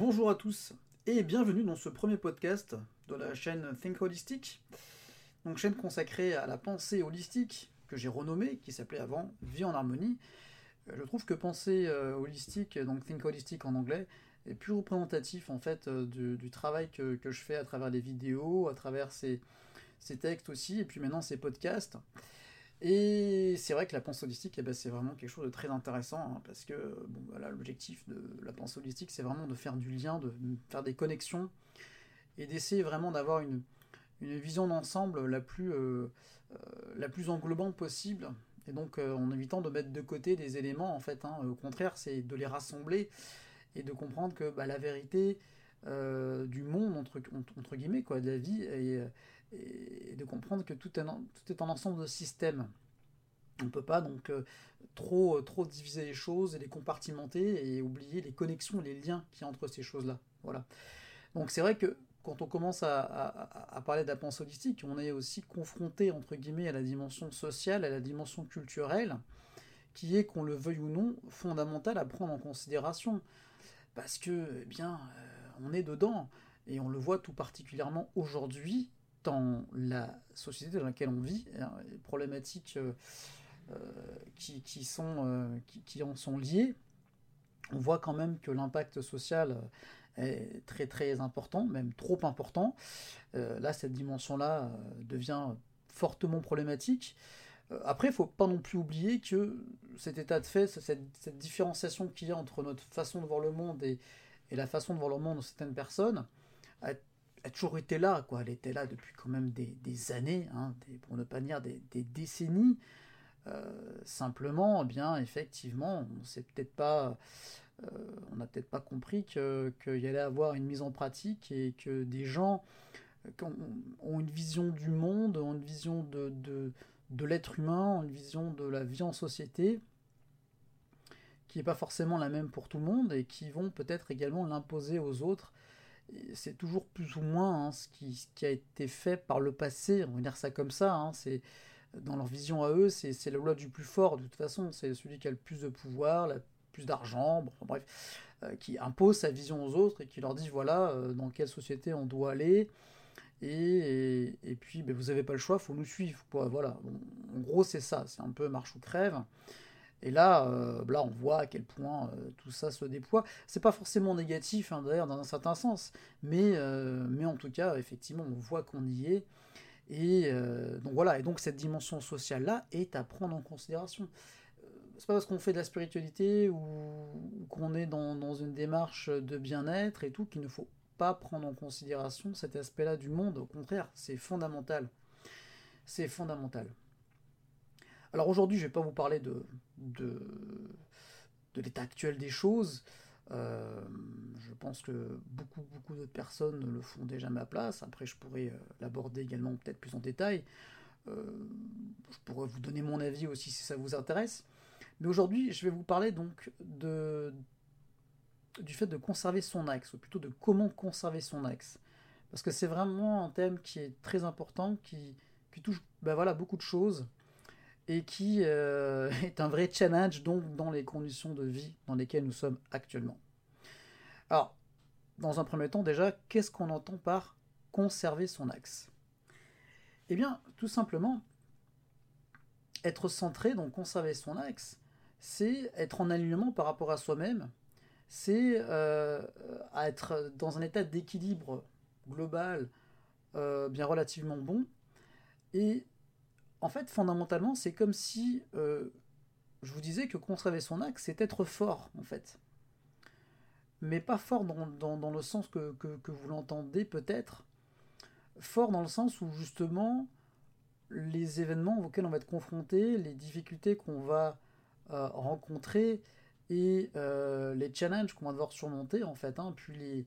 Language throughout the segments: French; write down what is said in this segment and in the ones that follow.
Bonjour à tous et bienvenue dans ce premier podcast de la chaîne Think Holistic, donc chaîne consacrée à la pensée holistique que j'ai renommée, qui s'appelait avant Vie en harmonie. Euh, je trouve que pensée euh, holistique, donc Think Holistic en anglais, est plus représentatif en fait euh, du, travail que, je fais à travers les vidéos, à travers ces, ces textes aussi, et puis maintenant ces podcasts. Et c'est vrai que la pensée holistique, eh ben, c'est vraiment quelque chose de très intéressant, hein, parce que bon, voilà, l'objectif de la pensée holistique, c'est vraiment de faire du lien, de faire des connexions, et d'essayer vraiment d'avoir une, une, vision d'ensemble la, plus, euh, euh, la plus englobante possible, et donc euh, en évitant de mettre de côté des éléments, en fait, hein, au contraire, c'est de les rassembler, et de comprendre que bah, la vérité du monde, entre, entre, guillemets, quoi, de la vie, est et de comprendre que tout est, un ensemble de systèmes. On ne peut pas donc euh, trop, euh, trop diviser les choses et les compartimenter et oublier les connexions, les liens qui y entre ces choses-là. Voilà. Donc c'est vrai que quand on commence à, à, parler de la pensée holistique, on est aussi confronté entre guillemets à la dimension sociale, à la dimension culturelle, qui est, qu'on le veuille ou non, fondamentale à prendre en considération. Parce que, eh bien, euh, on est dedans, et on le voit tout particulièrement aujourd'hui, dans la société dans laquelle on vit, hein, les problématiques euh, euh, qui, qui, sont, euh, qui, en sont liées, on voit quand même que l'impact social est très très important, même trop important. là, cette dimension-là devient fortement problématique. Après, il ne faut pas non plus oublier que cet état de fait, cette, cette différenciation qu'il y a entre notre façon de voir le monde et, et, la façon de voir le monde de certaines personnes, a a toujours été là, quoi. Elle était là depuis quand même des, années, hein, pour ne pas dire des, décennies. Euh, simplement, eh bien, effectivement, on sait peut-être pas, euh, on n'a peut-être pas compris qu'il y allait avoir une mise en pratique et que des gens euh, ont, une vision du monde, ont une vision de, de, l'être humain, ont une vision de la vie en société qui n'est pas forcément la même pour tout le monde et qui vont peut-être également l'imposer aux autres c'est toujours plus ou moins hein, ce, qui, a été fait par le passé, on va dire ça comme ça, hein, c'est dans leur vision à eux, c'est la loi du plus fort, de toute façon, c'est celui qui a le plus de pouvoir, le plus d'argent, bref, euh, qui impose sa vision aux autres et qui leur dit voilà euh, dans quelle société on doit aller, et, et, puis ben, vous n'avez pas le choix, faut nous suivre. Voilà, en gros c'est ça, c'est un peu marche ou crève. Et là, euh, là, on voit à quel point euh, tout ça se déploie. C'est pas forcément négatif, hein, d'ailleurs, dans un certain sens, mais, euh, mais en tout cas, effectivement, on voit qu'on y est. Et donc voilà, et donc cette dimension sociale-là est à prendre en considération. C'est pas parce qu'on fait de la spiritualité ou, qu'on est dans, dans, une démarche de bien-être et tout qu'il ne faut pas prendre en considération cet aspect-là du monde. Au contraire, c'est fondamental. C'est fondamental. Alors aujourd'hui, je vais pas vous parler de, de, l'état actuel des choses. Euh, je pense que beaucoup, beaucoup d'autres personnes le font déjà à ma place. Après, je pourrais euh, l'aborder également peut-être plus en détail. Euh, je pourrais vous donner mon avis aussi si ça vous intéresse. Mais aujourd'hui, je vais vous parler donc de, du fait de conserver son axe, ou plutôt de comment conserver son axe. Parce que c'est vraiment un thème qui est très important, qui, qui touche ben voilà, beaucoup de choses et qui euh, est un vrai challenge donc dans les conditions de vie dans lesquelles nous sommes actuellement. Alors, dans un premier temps déjà, qu'est-ce qu'on entend par conserver son axe? Eh bien, tout simplement, être centré, donc conserver son axe, c'est être en alignement par rapport à soi-même, c'est euh, être dans un état d'équilibre global euh, bien relativement bon, et en fait, fondamentalement, c'est comme si euh, je vous disais que conserver son axe, c'est être fort, en fait. Mais pas fort dans, le sens que, vous l'entendez peut-être. Fort dans le sens où justement les événements auxquels on va être confronté, les difficultés qu'on va euh, rencontrer et euh, les challenges qu'on va devoir surmonter en fait, hein, puis les,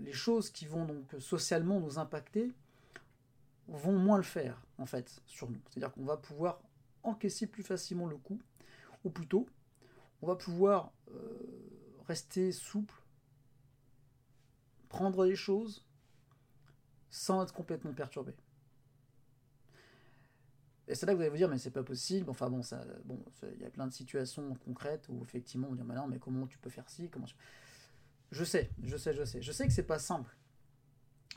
les choses qui vont donc socialement nous impacter, vont moins le faire, en fait, sur nous. C'est-à-dire qu'on va pouvoir encaisser plus facilement le coup, ou plutôt, on va pouvoir euh, rester souple, prendre les choses sans être complètement perturbé. Et c'est là que vous allez vous dire, mais c'est pas possible. Enfin bon, ça, bon, il y a plein de situations concrètes où effectivement on dire, mais non, mais comment tu peux faire ci, Je sais, je sais, je sais. Je sais que c'est pas simple.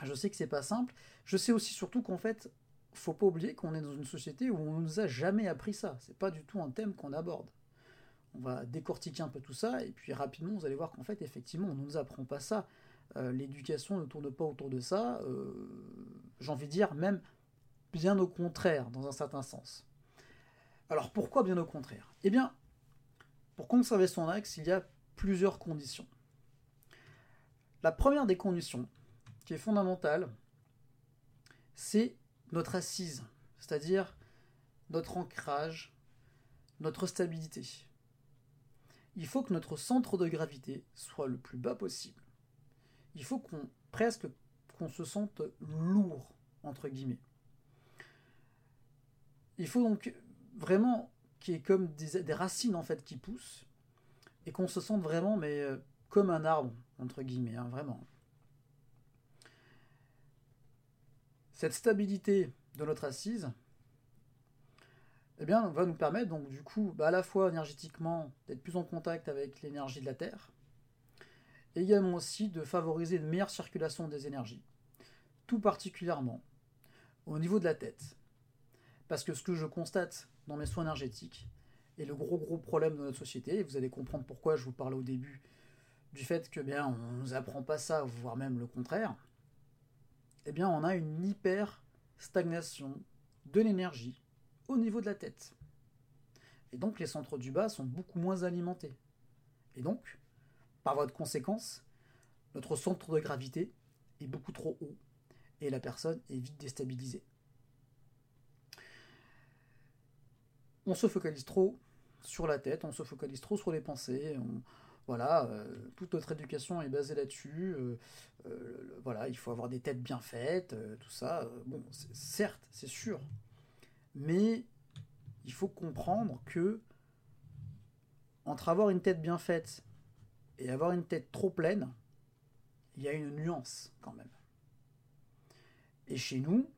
Je sais que c'est pas simple. Je sais aussi surtout qu'en fait, faut pas oublier qu'on est dans une société où on nous a jamais appris ça. C'est pas du tout un thème qu'on aborde. On va décortiquer un peu tout ça et puis rapidement vous allez voir qu'en fait effectivement on ne nous apprend pas ça. Euh, l'éducation ne tourne pas autour de ça. Euh, j'ai envie de dire même bien au contraire dans un certain sens. Alors pourquoi bien au contraire? Eh bien, pour conserver son axe, il y a plusieurs conditions. La première des conditions, qui est fondamentale, c'est notre assise, c'est-à-dire notre ancrage, notre stabilité. Il faut que notre centre de gravité soit le plus bas possible. Il faut qu'on presque qu'on se sente lourd entre guillemets. Il faut donc vraiment qu'il y ait comme des, racines en fait qui poussent et qu'on se sente vraiment mais euh, comme un arbre entre guillemets, hein, vraiment. Cette stabilité de notre assise, eh bien, va nous permettre donc du coup, bah, à la fois énergétiquement, d'être plus en contact avec l'énergie de la Terre, et également aussi de favoriser une meilleure circulation des énergies, tout particulièrement au niveau de la tête. Parce que ce que je constate dans mes soins énergétiques, et le gros gros problème de notre société, et vous allez comprendre pourquoi je vous parlais au début du fait que bien on nous apprend pas ça, voire même le contraire, eh bien on a une hyper stagnation de l'énergie au niveau de la tête. Et donc les centres du bas sont beaucoup moins alimentés. Et donc, par voie de conséquence, notre centre de gravité est beaucoup trop haut et la personne est vite déstabilisée. On se focalise trop sur la tête, on se focalise trop sur les pensées, voilà, euh, toute notre éducation est basée là-dessus. Euh, euh, voilà, il faut avoir des têtes bien faites, tout ça. bon, certes, c'est sûr, mais il faut comprendre que entre avoir une tête bien faite et avoir une tête trop pleine, il y a une nuance quand même. Et chez nous,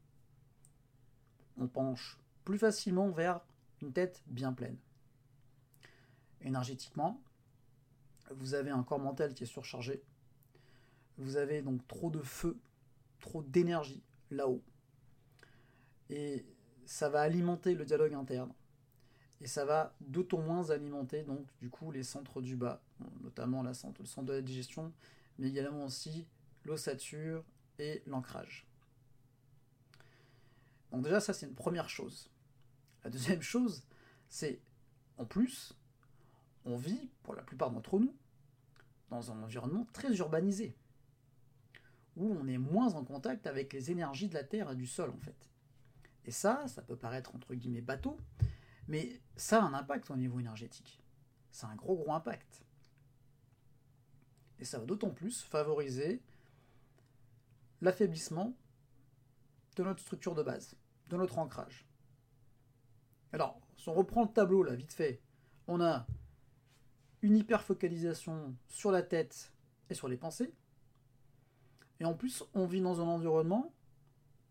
on penche plus facilement vers une tête bien pleine. Énergétiquement, vous avez un corps mental qui est surchargé. Vous avez donc trop de feu, trop d'énergie là-haut. Et ça va alimenter le dialogue interne. Et ça va d'autant moins alimenter donc du coup les centres du bas, notamment le centre de la digestion, mais également aussi l'ossature et l'ancrage. Donc déjà ça c'est une première chose. La deuxième chose, c'est en plus, on vit, pour la plupart d'entre nous, dans un environnement très urbanisé, où on est moins en contact avec les énergies de la terre et du sol en fait. Et ça, ça peut paraître entre guillemets bateau, mais ça a un impact au niveau énergétique. C'est un gros gros impact. Et ça va d'autant plus favoriser l'affaiblissement de notre structure de base, de notre ancrage. Alors, si on reprend le tableau là, vite fait, on a une hyper-focalisation sur la tête et sur les pensées. Et en plus, on vit dans un environnement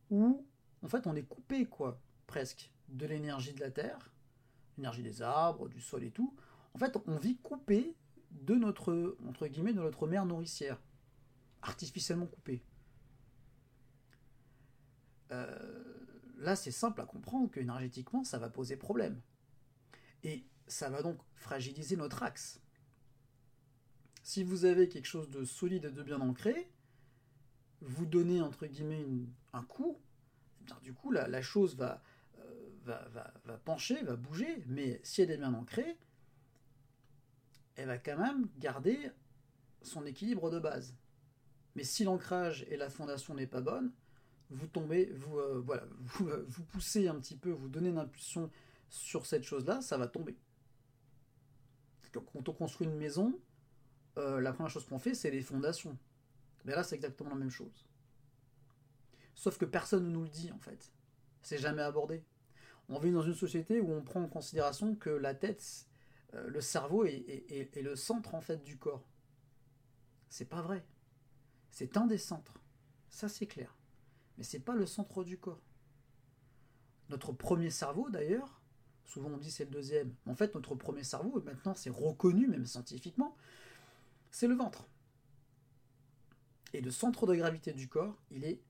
où, en fait, on est coupé, quoi, presque, de l'énergie de la Terre, l'énergie des arbres, du sol et tout. En fait, on vit coupé de notre, entre guillemets, de notre mère nourricière, artificiellement coupé. Euh, là, c'est simple à comprendre que énergétiquement, ça va poser problème. Et ça va donc fragiliser notre axe. Si vous avez quelque chose de solide et de bien ancré, vous donnez entre guillemets un coup, eh du coup la, chose va, euh, va, va, pencher, va bouger, mais si elle est bien ancrée, elle va quand même garder son équilibre de base. Mais si l'ancrage et la fondation n'est pas bonne, vous tombez, vous, euh, vous poussez un petit peu, vous donnez une impulsion sur cette chose-là, ça va tomber. Quand on construit une maison, euh, la première chose qu'on fait, c'est les fondations. Mais là, c'est exactement la même chose. Sauf que personne ne nous le dit, en fait. C'est jamais abordé. On vit dans une société où on prend en considération que la tête, euh, le cerveau est, le centre, en fait, du corps. C'est pas vrai. C'est un des centres. Ça, c'est clair. Mais c'est pas le centre du corps. Notre premier cerveau, d'ailleurs, souvent on dit c'est le deuxième. En fait, notre premier cerveau, maintenant c'est reconnu même scientifiquement, c'est le ventre. Et le centre de gravité du corps, il est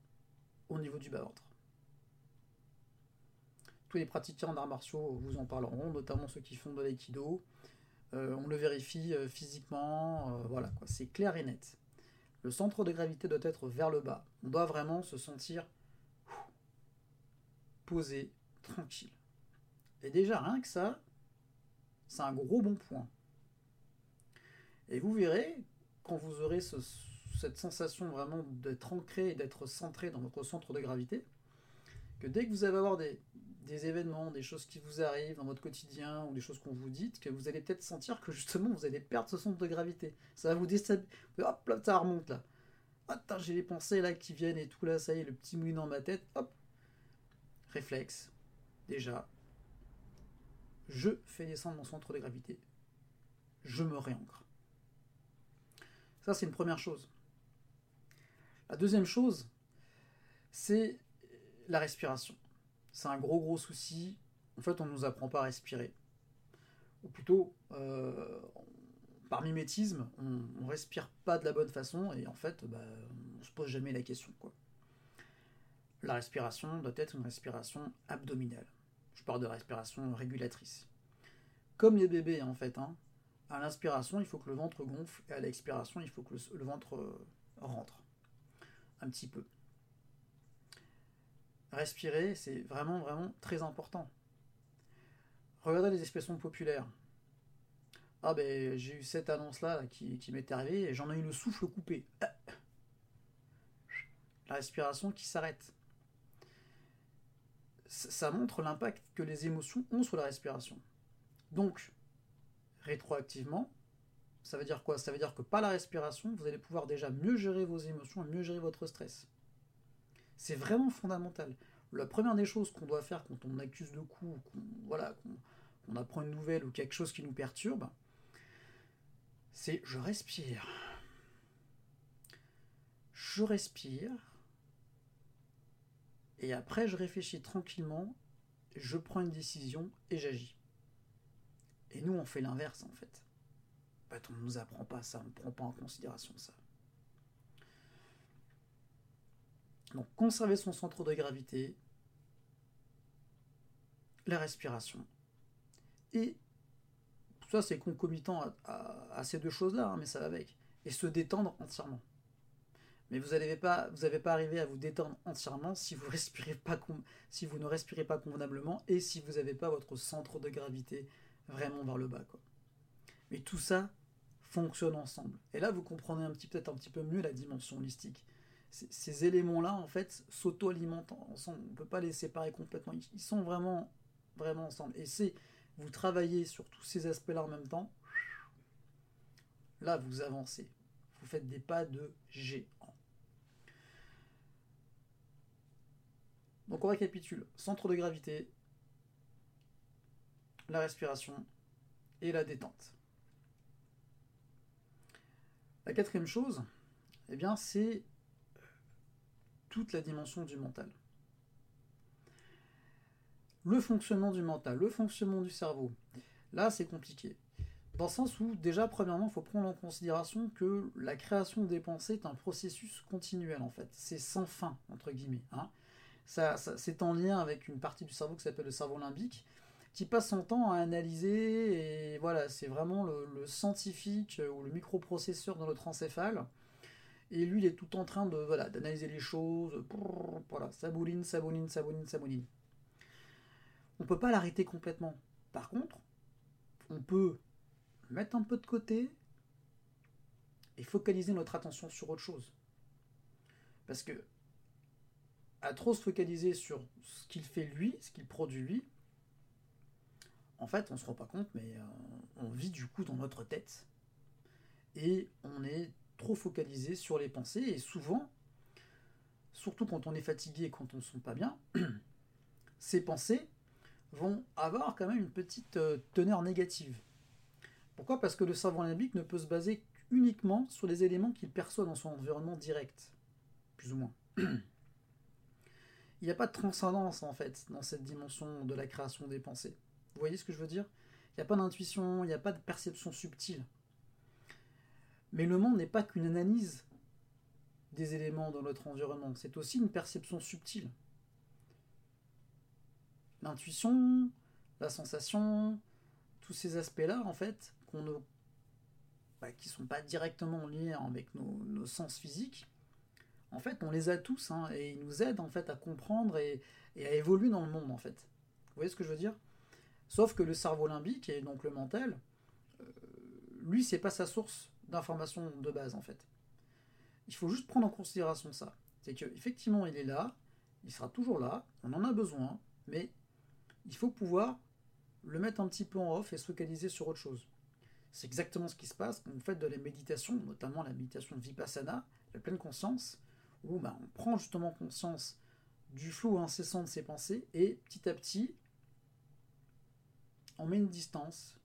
au niveau du bas-ventre. Tous les pratiquants d'arts martiaux vous en parleront, notamment ceux qui font de l'aïkido. Euh, on le vérifie euh, physiquement, euh, voilà quoi, c'est clair et net. Le centre de gravité doit être vers le bas. On doit vraiment se sentir posé, tranquille. Et déjà, rien que ça, c'est un gros bon point. Et vous verrez, quand vous aurez cette sensation vraiment d'être ancré et d'être centré dans votre centre de gravité, que dès que vous allez avoir des, événements, des choses qui vous arrivent dans votre quotidien ou des choses qu'on vous dit, que vous allez peut-être sentir que justement vous allez perdre ce centre de gravité. Ça va vous déstabiliser. Hop, là, ça remonte là. Attends, j'ai les pensées là qui viennent et tout là, ça y est, le petit mouline dans ma tête. Hop. Réflexe. Déjà. Je fais descendre mon centre de gravité. Je me réancre. Ça, c'est une première chose. La deuxième chose, c'est la respiration. C'est un gros gros souci. En fait, on ne nous apprend pas à respirer. Ou plutôt, euh, par mimétisme, on, ne respire pas de la bonne façon et en fait, bah, on se pose jamais la question. La respiration doit être une respiration abdominale. Je parle de respiration régulatrice. Comme les bébés, en fait. Hein. À l'inspiration, il faut que le ventre gonfle et à l'expiration, il faut que le ventre euh, rentre. Un petit peu respirer, c'est vraiment, vraiment très important. Regardez les expressions populaires. Ah ben, j'ai eu cette annonce-là qui, qui m'est arrivée et j'en ai eu le souffle coupé. La respiration qui s'arrête. Ça montre l'impact que les émotions ont sur la respiration. Donc, rétroactivement, ça veut dire quoi? Ça veut dire que par la respiration, vous allez pouvoir déjà mieux gérer vos émotions et mieux gérer votre stress. C'est vraiment fondamental. La première des choses qu'on doit faire quand on accuse de coup, qu'on voilà, apprend une nouvelle ou quelque chose qui nous perturbe, c'est je respire. Je respire. Et après, je réfléchis tranquillement, je prends une décision et j'agis. Et nous, on fait l'inverse en fait. En fait, on ne nous apprend pas ça, on ne prend pas en considération ça. Donc conserver son centre de gravité, la respiration. Et ça c'est concomitant à, ces deux choses-là, hein, mais ça va avec. Et se détendre entièrement. Mais vous n'avez pas, vous pas arrivé à vous détendre entièrement si vous, respirez pas, si vous ne respirez pas convenablement et si vous n'avez pas votre centre de gravité vraiment vers le bas. Quoi. Mais tout ça fonctionne ensemble. Et là, vous comprenez peut-être un petit peu mieux la dimension holistique ces éléments-là, en fait, s'auto-alimentent ensemble. On ne peut pas les séparer complètement. Ils sont vraiment, vraiment ensemble. Et c'est, vous travaillez sur tous ces aspects-là en même temps, là, vous avancez. Vous faites des pas de géant. Donc on récapitule. Centre de gravité, la respiration et la détente. La quatrième chose, eh bien, c'est toute la dimension du mental. Le fonctionnement du mental, le fonctionnement du cerveau, là c'est compliqué. Dans le sens où, déjà, premièrement, il faut prendre en considération que la création des pensées est un processus continuel, en fait. C'est sans fin, entre guillemets. Hein. Ça, c'est en lien avec une partie du cerveau qui s'appelle le cerveau limbique, qui passe son temps à analyser, et voilà, c'est vraiment le, le, scientifique ou le microprocesseur dans notre encéphale et lui, il est tout en train de voilà d'analyser les choses. voilà, ça bouline, ça bouline, ça bouline, ça bouline. On peut pas l'arrêter complètement. Par contre, on peut mettre un peu de côté et focaliser notre attention sur autre chose. Parce que à trop se focaliser sur ce qu'il fait lui, ce qu'il produit lui, en fait, on se rend pas compte, mais euh, on vit du coup dans notre tête et on est trop focalisé sur les pensées et souvent, surtout quand on est fatigué et quand on ne sent pas bien, ces pensées vont avoir quand même une petite euh, teneur négative. Pourquoi? Parce que le cerveau limbique ne peut se baser uniquement sur les éléments qu'il perçoit dans son environnement direct, plus ou moins. Il n'y a pas de transcendance en fait dans cette dimension de la création des pensées. Vous voyez ce que je veux dire? Il n'y a pas d'intuition, il n'y a pas de perception subtile. Mais le monde n'est pas qu'une analyse des éléments dans notre environnement, c'est aussi une perception subtile. L'intuition, la sensation, tous ces aspects-là, en fait, bah, qui ne sont pas directement liés avec nos, sens physiques, en fait, on les a tous, hein, et ils nous aident en fait à comprendre et, à évoluer dans le monde, en fait. Vous voyez ce que je veux dire? Sauf que le cerveau limbique, et donc le mental, euh, lui, c'est pas sa source d'information de base, en fait. Il faut juste prendre en considération ça. C'est qu'effectivement, il est là, il sera toujours là, on en a besoin, mais il faut pouvoir le mettre un petit peu en off et se focaliser sur autre chose. C'est exactement ce qui se passe quand vous faites de la méditation, notamment la méditation vipassana, la pleine conscience, où ben, on prend justement conscience du flou incessant de ses pensées et petit à petit, on met une distance.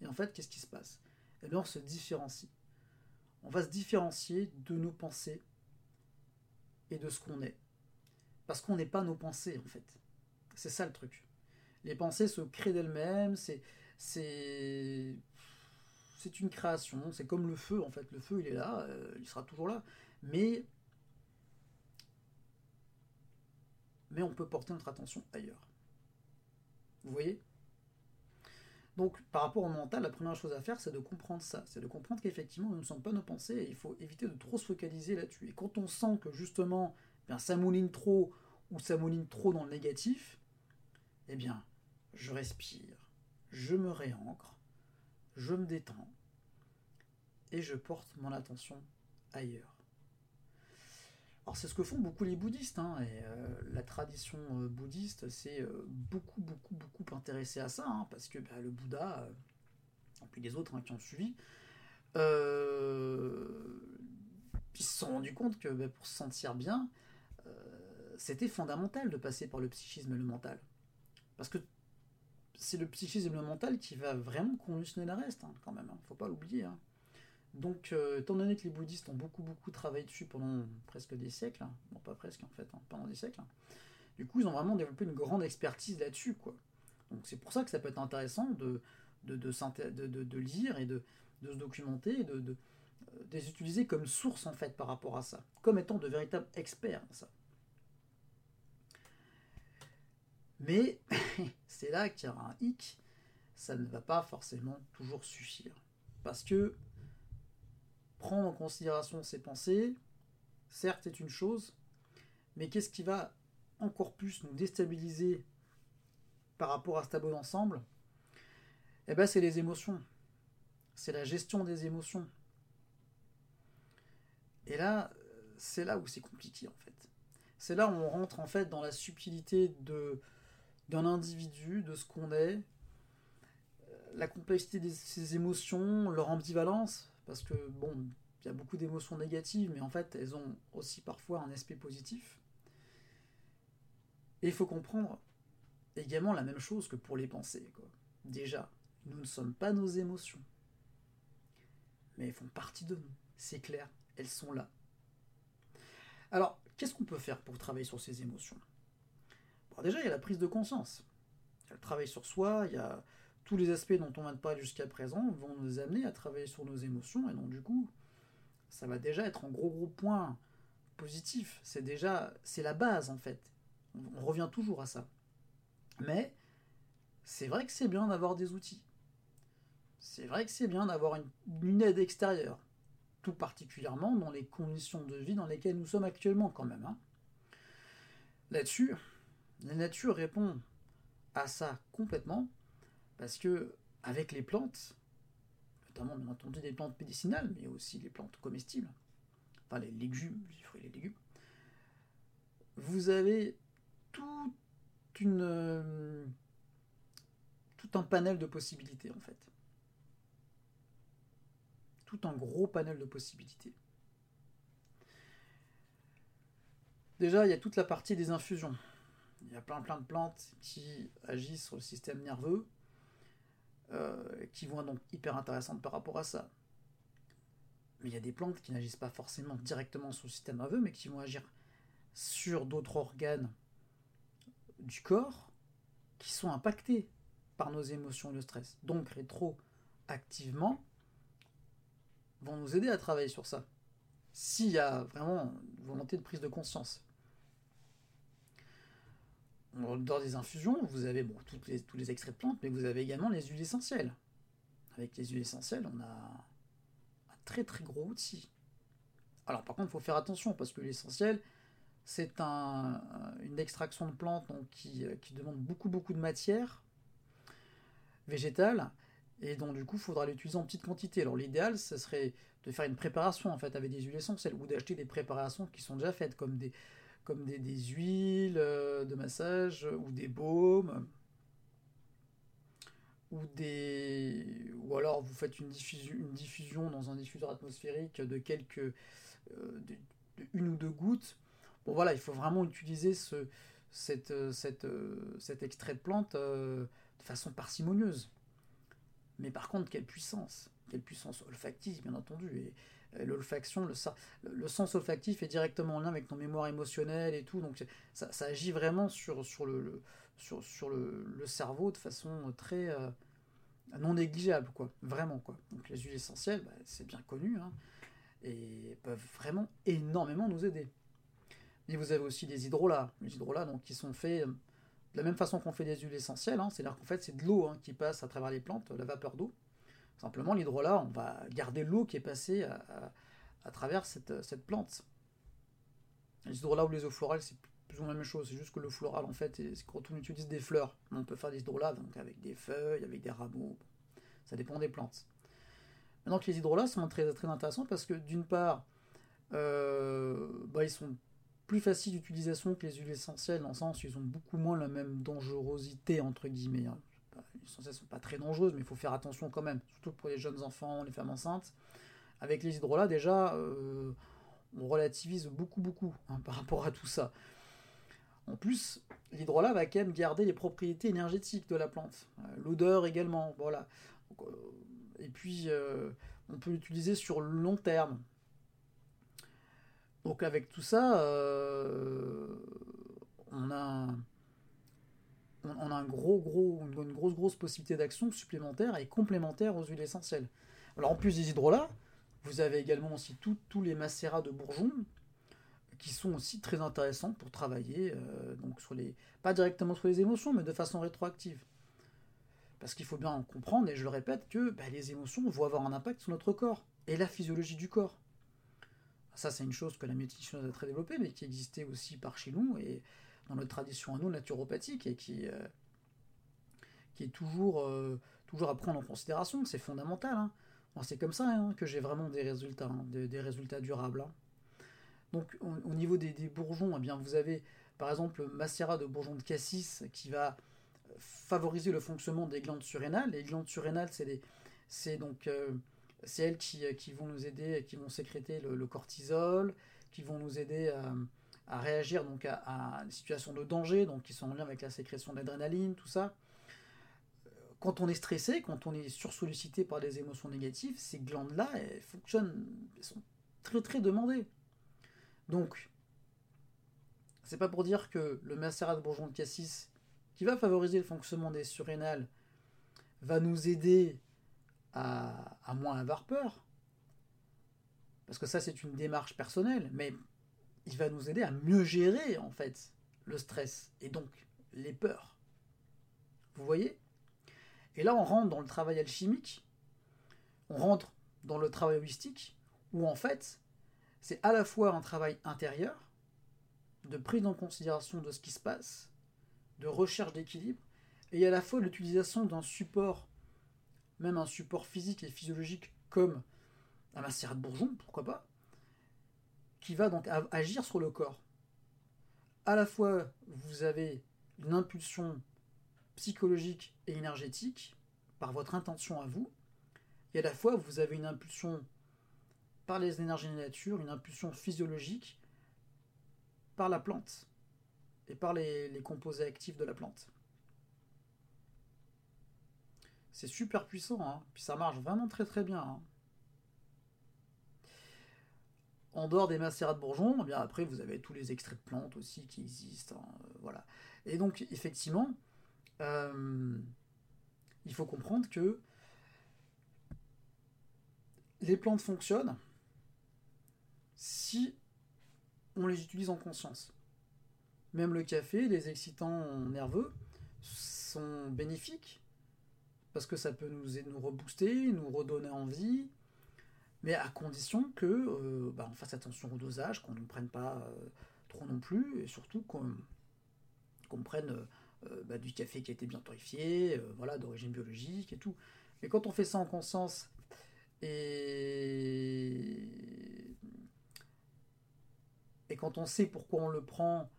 Et en fait, qu'est-ce qui se passe? Eh bien, on se différencie. On va se différencier de nos pensées et de ce qu'on est. Parce qu'on n'est pas nos pensées, en fait. C'est ça le truc. Les pensées se créent d'elles-mêmes, c'est, c'est, c'est une création, c'est comme le feu en fait. Le feu il est là, euh, il sera toujours là. Mais, mais on peut porter notre attention ailleurs. Vous voyez? Donc, par rapport au mental, la première chose à faire, c'est de comprendre ça. C'est de comprendre qu'effectivement, nous ne sommes pas nos pensées et il faut éviter de trop se focaliser là-dessus. Et quand on sent que justement, eh bien, ça mouline trop ou ça mouline trop dans le négatif, eh bien, je respire, je me réancre, je me détends et je porte mon attention ailleurs. Alors c'est ce que font beaucoup les bouddhistes, hein, et euh, la tradition euh, bouddhiste s'est euh, beaucoup, beaucoup, beaucoup intéressée à ça, hein, parce que bah, le Bouddha, et puis les autres hein, qui ont suivi, ils se sont rendus compte que bah, pour se sentir bien, c'était fondamental de passer par le psychisme et le mental. Parce que c'est le psychisme mental qui va vraiment conditionner le reste, quand même. Faut pas l'oublier. Hein. Donc, euh, étant donné que les bouddhistes ont beaucoup, beaucoup travaillé dessus pendant presque des siècles, bon, pas presque en fait, pendant des siècles, du coup, ils ont vraiment développé une grande expertise là-dessus, quoi. Donc, c'est pour ça que ça peut être intéressant de, lire et de, se documenter et de, de, euh, les utiliser comme source, en fait, par rapport à ça, comme étant de véritables experts ça. Mais c'est là qu'il y aura un hic, ça ne va pas forcément toujours suffire. Parce que prendre en considération ses pensées, certes c'est une chose, mais qu'est-ce qui va encore plus nous déstabiliser par rapport à ce tableau d'ensemble? Eh bien c'est les émotions. C'est la gestion des émotions. Et là, c'est là où c'est compliqué en fait. C'est là où on rentre en fait dans la subtilité de, d'un individu, de ce qu'on est, euh, la complexité de ses émotions, leur ambivalence, parce que bon, il y a beaucoup d'émotions négatives, mais en fait, elles ont aussi parfois un aspect positif. Et il faut comprendre également la même chose que pour les pensées. Déjà, nous ne sommes pas nos émotions, mais elles font partie de nous, c'est clair, elles sont là. Alors, qu'est-ce qu'on peut faire pour travailler sur ces émotions? Déjà, il y a la prise de conscience. Il y a le travail sur soi, il y a tous les aspects dont on vient de parler jusqu'à présent vont nous amener à travailler sur nos émotions, et donc du coup, ça va déjà être un gros gros point positif. C'est déjà, c'est la base en fait. On, revient toujours à ça. Mais c'est vrai que c'est bien d'avoir des outils. C'est vrai que c'est bien d'avoir une, aide extérieure, tout particulièrement dans les conditions de vie dans lesquelles nous sommes actuellement quand même. Hein. Là-dessus, la nature répond à ça complètement parce que avec les plantes, notamment bien entendu des plantes médicinales, mais aussi les plantes comestibles, enfin les légumes, les les légumes, vous avez toute une, euh, tout un panel de possibilités en fait. Tout un gros panel de possibilités. Déjà, il y a toute la partie des infusions. Il y a plein plein de plantes qui agissent sur le système nerveux, euh, qui vont être donc hyper intéressantes par rapport à ça. Mais il y a des plantes qui n'agissent pas forcément directement sur le système nerveux, mais qui vont agir sur d'autres organes du corps qui sont impactés par nos émotions et le stress. Donc rétroactivement, vont nous aider à travailler sur ça. s'il y a vraiment une volonté de prise de conscience. Dans des infusions, vous avez tous les extraits de plantes, mais vous avez également les huiles essentielles. Avec les huiles essentielles, on a un très très gros outil. Alors par contre, il faut faire attention parce que l'essentiel, c'est un, une extraction de plantes qui, qui, demande beaucoup beaucoup de matière végétale et donc du coup, il faudra l'utiliser en petite quantité. Alors l'idéal, ce serait de faire une préparation en fait avec des huiles essentielles ou d'acheter des préparations qui sont déjà faites comme des comme des, huiles euh, de massage ou des baumes ou des ou alors vous faites une diffusion, dans un diffuseur atmosphérique de quelques euh, une ou deux gouttes. Bon voilà, il faut vraiment utiliser ce cette, cet extrait de plante euh, de façon parcimonieuse. Mais par contre, quelle puissance Quelle puissance olfactive, bien entendu. L'olfaction, le, sens olfactif est directement en lien avec nos mémoires émotionnelles et tout. Donc ça, ça agit vraiment sur, le, cerveau de façon très euh, non négligeable, quoi. Vraiment, quoi. Donc les huiles essentielles, bah, c'est bien connu, hein, et peuvent vraiment énormément nous aider. Et vous avez aussi des hydrolats. Les hydrolats, donc, qui sont faits de la même façon qu'on fait des huiles essentielles, hein, c'est-à-dire qu'en fait c'est de l'eau hein, qui passe à travers les plantes, la vapeur d'eau. Simplement l'hydrolat, on va garder l'eau qui est passée à, travers cette, cette, plante. Les hydrolats ou les eaux florales, c'est plus ou moins la même chose, c'est juste que le floral en fait, c'est quand on utilise des fleurs. On peut faire des hydrolats donc avec des feuilles, avec des rameaux, ça dépend des plantes. Maintenant que les hydrolats sont très, très intéressants parce que d'une part, euh, bah, ils sont plus facile d'utilisation que les huiles essentielles, dans le sens où ils ont beaucoup moins la même dangerosité, entre guillemets. Hein. Les ne sont pas très dangereuses, mais il faut faire attention quand même, surtout pour les jeunes enfants, les femmes enceintes. Avec les hydrolats, déjà, euh, on relativise beaucoup, beaucoup hein, par rapport à tout ça. En plus, l'hydrolat va quand même garder les propriétés énergétiques de la plante. Euh, l'odeur également, voilà. Euh, et puis, on peut l'utiliser sur le long terme. Donc avec tout ça, on a on a un gros, gros, une grosse, grosse possibilité d'action supplémentaire et complémentaire aux huiles essentielles. Alors en plus des hydrolats, vous avez également aussi tous les macérats de bourgeons qui sont aussi très intéressants pour travailler, euh, donc sur les, pas directement sur les émotions, mais de façon rétroactive. Parce qu'il faut bien comprendre, et je le répète, que bah, les émotions vont avoir un impact sur notre corps et la physiologie du corps. Ça, c'est une chose que la médecine a très développée, mais qui existait aussi par chez nous et dans notre tradition à nous naturopathique et qui, euh, est toujours, euh, toujours à prendre en considération. C'est fondamental. Hein. c'est comme ça hein, que j'ai vraiment des résultats, hein, des, résultats durables. Donc, au, niveau des, bourgeons, eh bien, vous avez par exemple le de bourgeons de cassis qui va favoriser le fonctionnement des glandes surrénales. Les glandes surrénales, c'est donc. Euh, c'est elles qui, qui, vont nous aider, qui vont sécréter le, cortisol, qui vont nous aider à, réagir donc à, à, des situations de danger, donc qui sont en lien avec la sécrétion d'adrénaline, tout ça. Quand on est stressé, quand on est sursollicité par des émotions négatives, ces glandes-là, elles fonctionnent, très très demandées. Donc, c'est pas pour dire que le macérat de bourgeon de cassis, qui va favoriser le fonctionnement des surrénales, va nous aider à, moins avoir peur. Parce que ça, c'est une démarche personnelle, mais il va nous aider à mieux gérer, en fait, le stress et donc les peurs. Vous voyez? Et là, on rentre dans le travail alchimique, on rentre dans le travail holistique, où en fait, c'est à la fois un travail intérieur, de prise en considération de ce qui se passe, de recherche d'équilibre, et à la fois l'utilisation d'un support même un support physique et physiologique comme un macérat de bourgeon, pourquoi pas, qui va donc agir sur le corps. À la fois, vous avez une impulsion psychologique et énergétique par votre intention à vous, et à la fois, vous avez une impulsion par les énergies de la nature, une impulsion physiologique par la plante et par les, composés actifs de la plante. C'est super puissant, hein. puis ça marche vraiment très très bien. Hein. En dehors des macérats de bourgeons, eh bien après vous avez tous les extraits de plantes aussi qui existent. Hein, euh, voilà. Et donc effectivement, euh, il faut comprendre que les plantes fonctionnent si on les utilise en conscience. Même le café, les excitants nerveux sont bénéfiques parce que ça peut nous, nous rebooster, nous redonner envie, mais à condition que euh, bah, on fasse attention au dosage, qu'on ne prenne pas euh, trop non plus, et surtout qu'on prenne euh, bah, du café qui a été bien torréfié, voilà, d'origine biologique et tout. Mais quand on fait ça en conscience et quand on sait pourquoi on le prend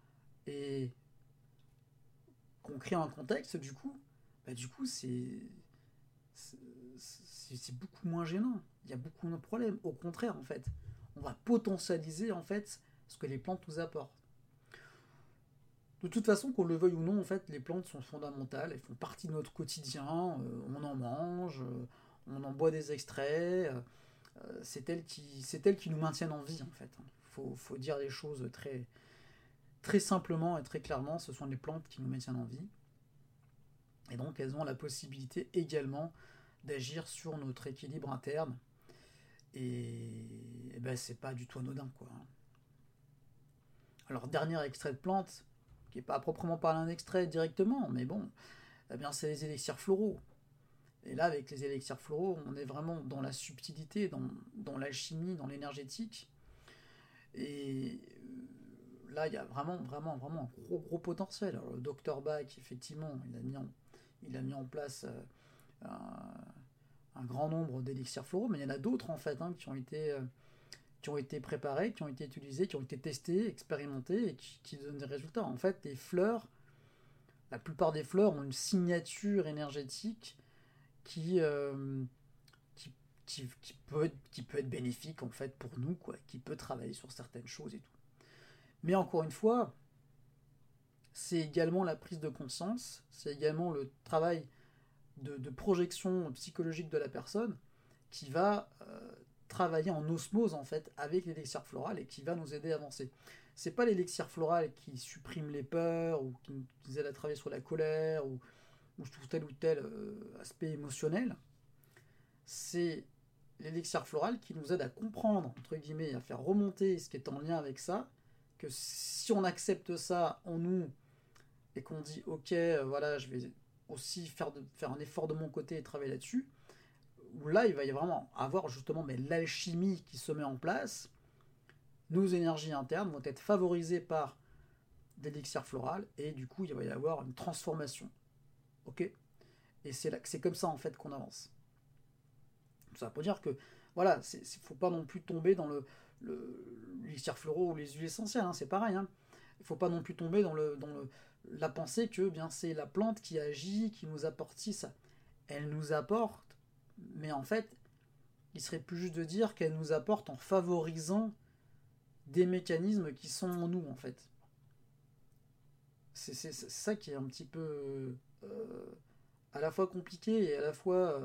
et qu'on crée un contexte, du coup, bah, du coup, c'est beaucoup moins gênant. Il y a beaucoup de problèmes. Au contraire, en fait, on va potentialiser en fait ce que les plantes nous apportent. De toute façon, qu'on le veuille ou non, en fait, les plantes sont fondamentales. Elles font partie de notre quotidien. Euh, on en mange, euh, on en boit des extraits. Euh, c'est elles qui, elles qui nous maintiennent en vie, en fait. Faut, faut dire les choses très, très simplement et très clairement. Ce sont les plantes qui nous maintiennent en vie. Et donc, elles ont la possibilité également d'agir sur notre équilibre interne. Et, ben, c'est pas du tout anodin, quoi. Alors, dernier extrait de plante, qui n'est pas proprement parler un extrait directement, mais bon, eh c'est les élixirs floraux. Et là, avec les élixirs floraux, on est vraiment dans la subtilité, dans, dans l'alchimie, dans l'énergétique. Et euh, là, il y a vraiment, vraiment, vraiment un gros, gros potentiel. Alors, le docteur Bach, effectivement, il a mis en, il a mis en place euh, grand nombre d'élixirs floraux, mais il y en a d'autres en fait hein, qui ont été euh, qui ont été préparés, qui ont été utilisés, qui ont été testés, expérimentés et qui, donnent des résultats. En fait, les fleurs, la plupart des fleurs ont une signature énergétique qui, euh, qui, peut être, qui peut être bénéfique en fait pour nous, quoi, qui peut travailler sur certaines choses et tout. Mais encore une fois, c'est également la prise de conscience, c'est également le travail de, projection psychologique de la personne qui va euh, travailler en osmose en fait avec l'élixir floral et qui va nous aider à avancer. C'est pas l'élixir floral qui supprime les peurs ou qui nous aide à travailler sur la colère ou, sur tel ou tel euh, aspect émotionnel. C'est l'élixir floral qui nous aide à comprendre, entre guillemets, à faire remonter ce qui est en lien avec ça, que si on accepte ça en nous, et qu'on dit ok, euh, voilà, je vais aussi faire, faire un effort de mon côté et travailler là-dessus, où là, il va y vraiment avoir justement mais l'alchimie qui se met en place, nos énergies internes vont être favorisées par l'élixir floral, et du coup, il va y avoir une transformation. Ok? Et c'est, c'est comme ça, en fait, qu'on avance. Ça veut dire que, voilà, il ne faut pas non plus tomber dans le, l'élixir floraux ou les huiles essentielles, hein, c'est pareil. Hein. Il ne faut pas non plus tomber dans le, la pensée que bien c'est la plante qui agit, qui nous apporte ça. Elle nous apporte, mais en fait, il serait plus juste de dire qu'elle nous apporte en favorisant des mécanismes qui sont en nous, en fait. C'est ça qui est un petit peu euh, à la fois compliqué et à la fois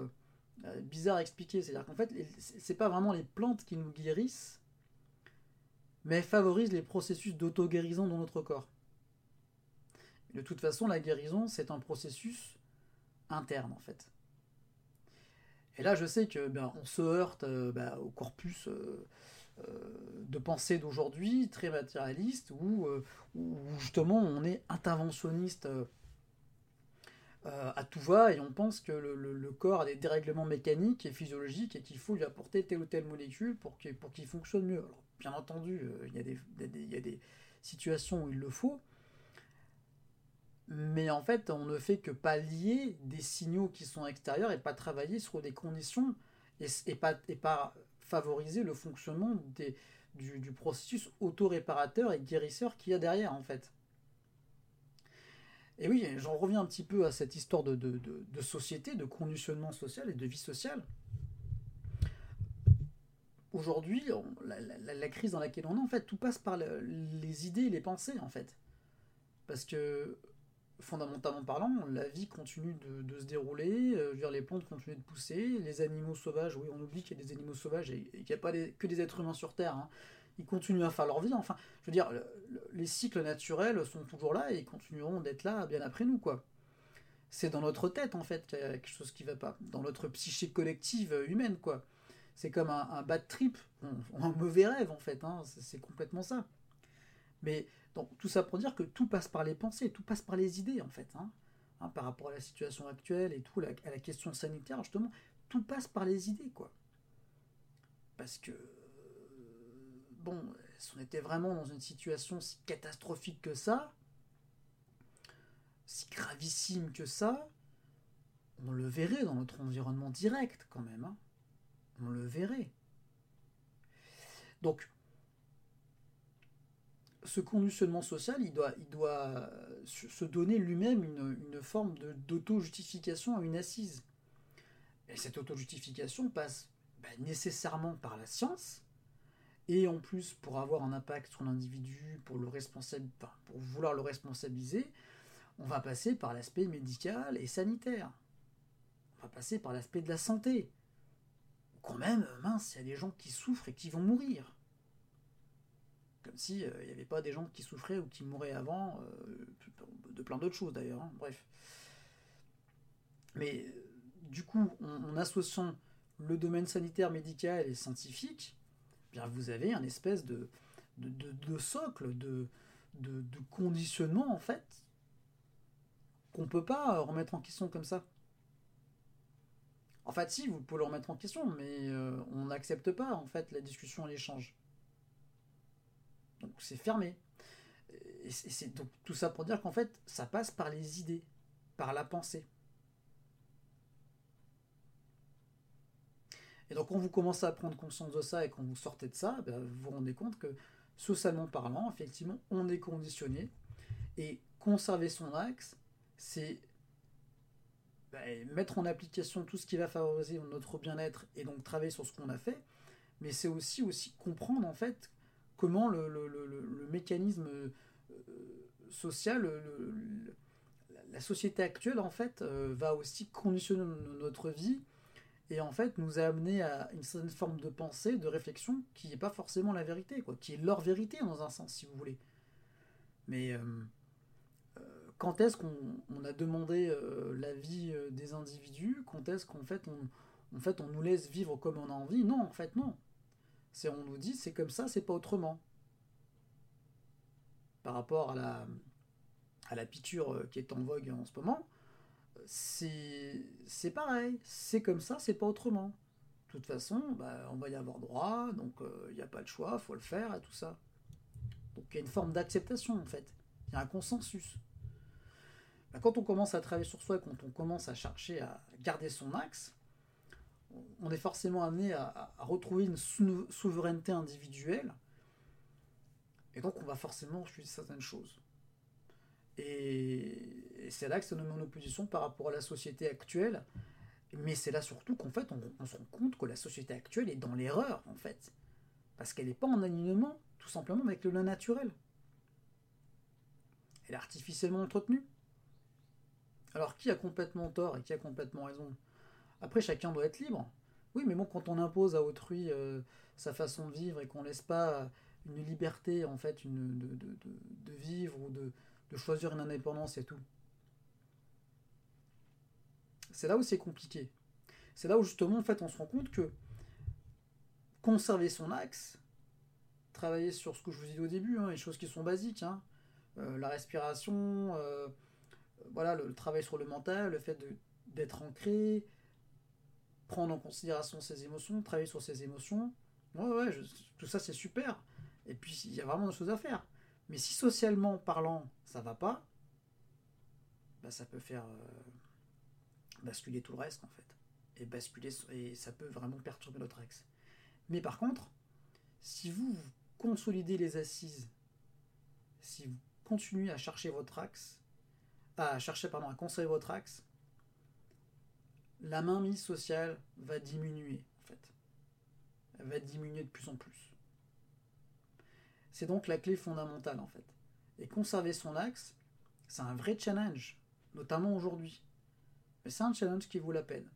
euh, bizarre à expliquer. C'est-à-dire qu'en fait, c'est pas vraiment les plantes qui nous guérissent, mais elles favorisent les processus d'auto-guérison dans notre corps. De toute façon, la guérison, c'est un processus interne, en fait. Et là, je sais que ben, on se heurte euh, ben, au corpus euh, euh, de pensée d'aujourd'hui, très matérialiste, où, justement on est interventionniste à tout va et on pense que le, corps a des dérèglements mécaniques et physiologiques et qu'il faut lui apporter telle ou telle molécule pour qu'il fonctionne mieux. Alors, bien entendu, il y a des situations où il le faut, mais en fait, on ne fait que pallier des signaux qui sont extérieurs et pas travailler sur des conditions et, pas, et pas favoriser le fonctionnement des, du, processus auto-réparateur et guérisseur qu'il y a derrière, en fait. Et oui, j'en reviens un petit peu à cette histoire de, de, de, société, de conditionnement social et de vie sociale. Aujourd'hui, la, crise dans laquelle on est, en fait, tout passe par les idées et les pensées, en fait. Parce que fondamentalement parlant, la vie continue de, se dérouler, euh, les plantes continuent de pousser, les animaux sauvages, oui, on oublie qu'il y a des animaux sauvages et, qu'il n'y a pas que des êtres humains sur Terre. Hein. Ils continuent à faire leur vie. Enfin, je veux dire, les cycles naturels sont toujours là et ils continueront d'être là bien après nous, quoi. C'est dans notre tête, en fait, qu'il y a quelque chose qui ne va pas. Dans notre psyché collective humaine, quoi. c'est comme un, bad trip, un, mauvais rêve en fait, hein, c'est complètement ça. Mais donc tout ça pour dire que tout passe par les pensées, tout passe par les idées en fait, hein. Hein, par rapport à la situation actuelle et tout, à la question sanitaire justement, tout passe par les idées quoi. Parce que bon, si on était vraiment dans une situation si catastrophique que ça, si gravissime que ça, on le verrait dans notre environnement direct quand même. Hein. On le verrait. Donc, ce conditionnement social, il doit, doit se donner lui-même une, forme d'auto-justification à une assise. Et cette auto-justification passe bah, nécessairement par la science, et en plus pour avoir un impact sur l'individu, pour, pour vouloir le responsabiliser, on va passer par l'aspect médical et sanitaire. On va passer par l'aspect de la santé. Quand même, mince, il y a des gens qui souffrent et qui vont mourir. Comme si euh, n'y avait pas des gens qui souffraient ou qui mouraient avant, euh, de plein d'autres choses d'ailleurs, hein, bref. Mais du coup, en, associant le domaine sanitaire, médical et scientifique, eh bien vous avez un espèce de, socle, de, conditionnement en fait, qu'on ne peut pas remettre en question comme ça. En fait, si, vous pouvez le remettre en question, mais euh, on n'accepte pas en fait la discussion et l'échange. Donc c'est fermé. Et c'est donc tout ça pour dire qu'en fait, ça passe par les idées, par la pensée. Et donc quand vous commencez à prendre conscience de ça et quand vous sortez de ça, ben, vous vous rendez compte que socialement parlant, effectivement, on est conditionné. Et conserver son axe, c'est ben, mettre en application tout ce qui va favoriser notre bien-être et donc travailler sur ce qu'on a fait. Mais c'est aussi, aussi comprendre en fait comment le, mécanisme euh, social, la société actuelle en fait euh, va aussi conditionner notre vie et en fait nous a amené à une certaine forme de pensée, de réflexion qui n'est pas forcément la vérité, qui est leur vérité dans un sens si vous voulez. Mais euh, quand est-ce qu'on a demandé la vie des individus? Quand est-ce qu'en fait on, fait on nous laisse vivre comme on a envie? Non, en fait non. C'est on nous dit c'est comme ça, c'est pas autrement. Par rapport à la, à la euh, qui est en vogue en ce moment, c'est pareil, c'est comme ça, c'est pas autrement. De toute façon, bah, on va y avoir droit, donc euh, il n'y a pas de choix, faut le faire et tout ça. Donc il y a une forme d'acceptation en fait, il y a un consensus. Bah, quand on commence à travailler sur soi, quand on commence à chercher à garder son axe, on est forcément amené à, retrouver une souveraineté individuelle. Et donc, on va forcément choisir certaines choses. Et, c'est là que ça nous met en opposition par rapport à la société actuelle. Mais c'est là surtout qu'en fait, on, se rend compte que la société actuelle est dans l'erreur, en fait. Parce qu'elle n'est pas en alignement, tout simplement, avec le naturel. Elle est artificiellement entretenue. Alors, qui a complètement tort et qui a complètement raison? Après, chacun doit être libre. Oui, mais bon, quand on impose à autrui euh, sa façon de vivre et qu'on laisse pas une liberté, en fait, une, de, vivre ou de, choisir une indépendance et tout. C'est là où c'est compliqué. C'est là où justement, en fait, on se rend compte que conserver son axe, travailler sur ce que je vous ai dit au début, hein, les choses qui sont basiques, hein, euh, la respiration, euh, voilà, le, travail sur le mental, le fait d'être ancré, prendre en considération ses émotions, travailler sur ses émotions. Ouais, ouais, tout ça c'est super. Et puis il y a vraiment des choses à faire. Mais si socialement parlant ça va pas, bah, ça peut faire euh, basculer tout le reste en fait. Et basculer et ça peut vraiment perturber notre axe. Mais par contre, si vous consolidez les assises, si vous continuez à chercher votre axe, à chercher pardon, à conserver votre axe, la mainmise sociale va diminuer, en fait. Elle va diminuer de plus en plus. C'est donc la clé fondamentale, en fait. Et conserver son axe, c'est un vrai challenge, notamment aujourd'hui. Mais c'est un challenge qui vaut la peine.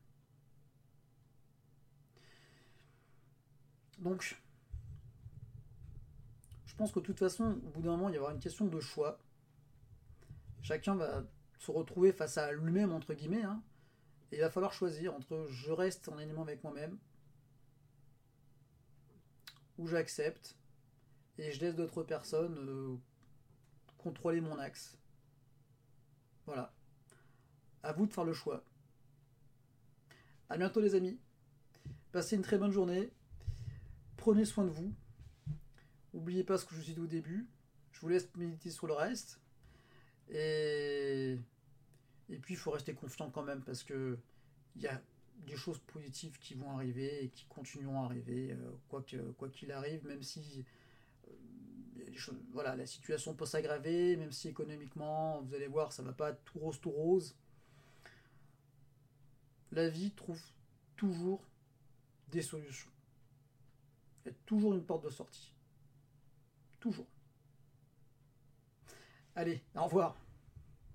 Donc, je pense que de toute façon, au bout d'un moment, il y aura une question de choix. Chacun va se retrouver face à lui-même, entre guillemets, hein, il va falloir choisir entre je reste en alignement avec moi-même, où j'accepte et je laisse d'autres personnes euh, contrôler mon axe. Voilà. À vous de faire le choix. À bientôt les amis. Passez une très bonne journée. Prenez soin de vous. N'oubliez pas ce que je vous ai dit au début. Je vous laisse méditer sur le reste. Et, et puis il faut rester confiant quand même parce que il y a des choses positives qui vont arriver et qui continueront à arriver, euh, quoi qu'il arrive, même si euh, voilà, la situation peut s'aggraver, même si économiquement, vous allez voir, ça va pas tout rose tout rose. La vie trouve toujours des solutions. Il y a toujours une porte de sortie. Toujours. Allez, au revoir.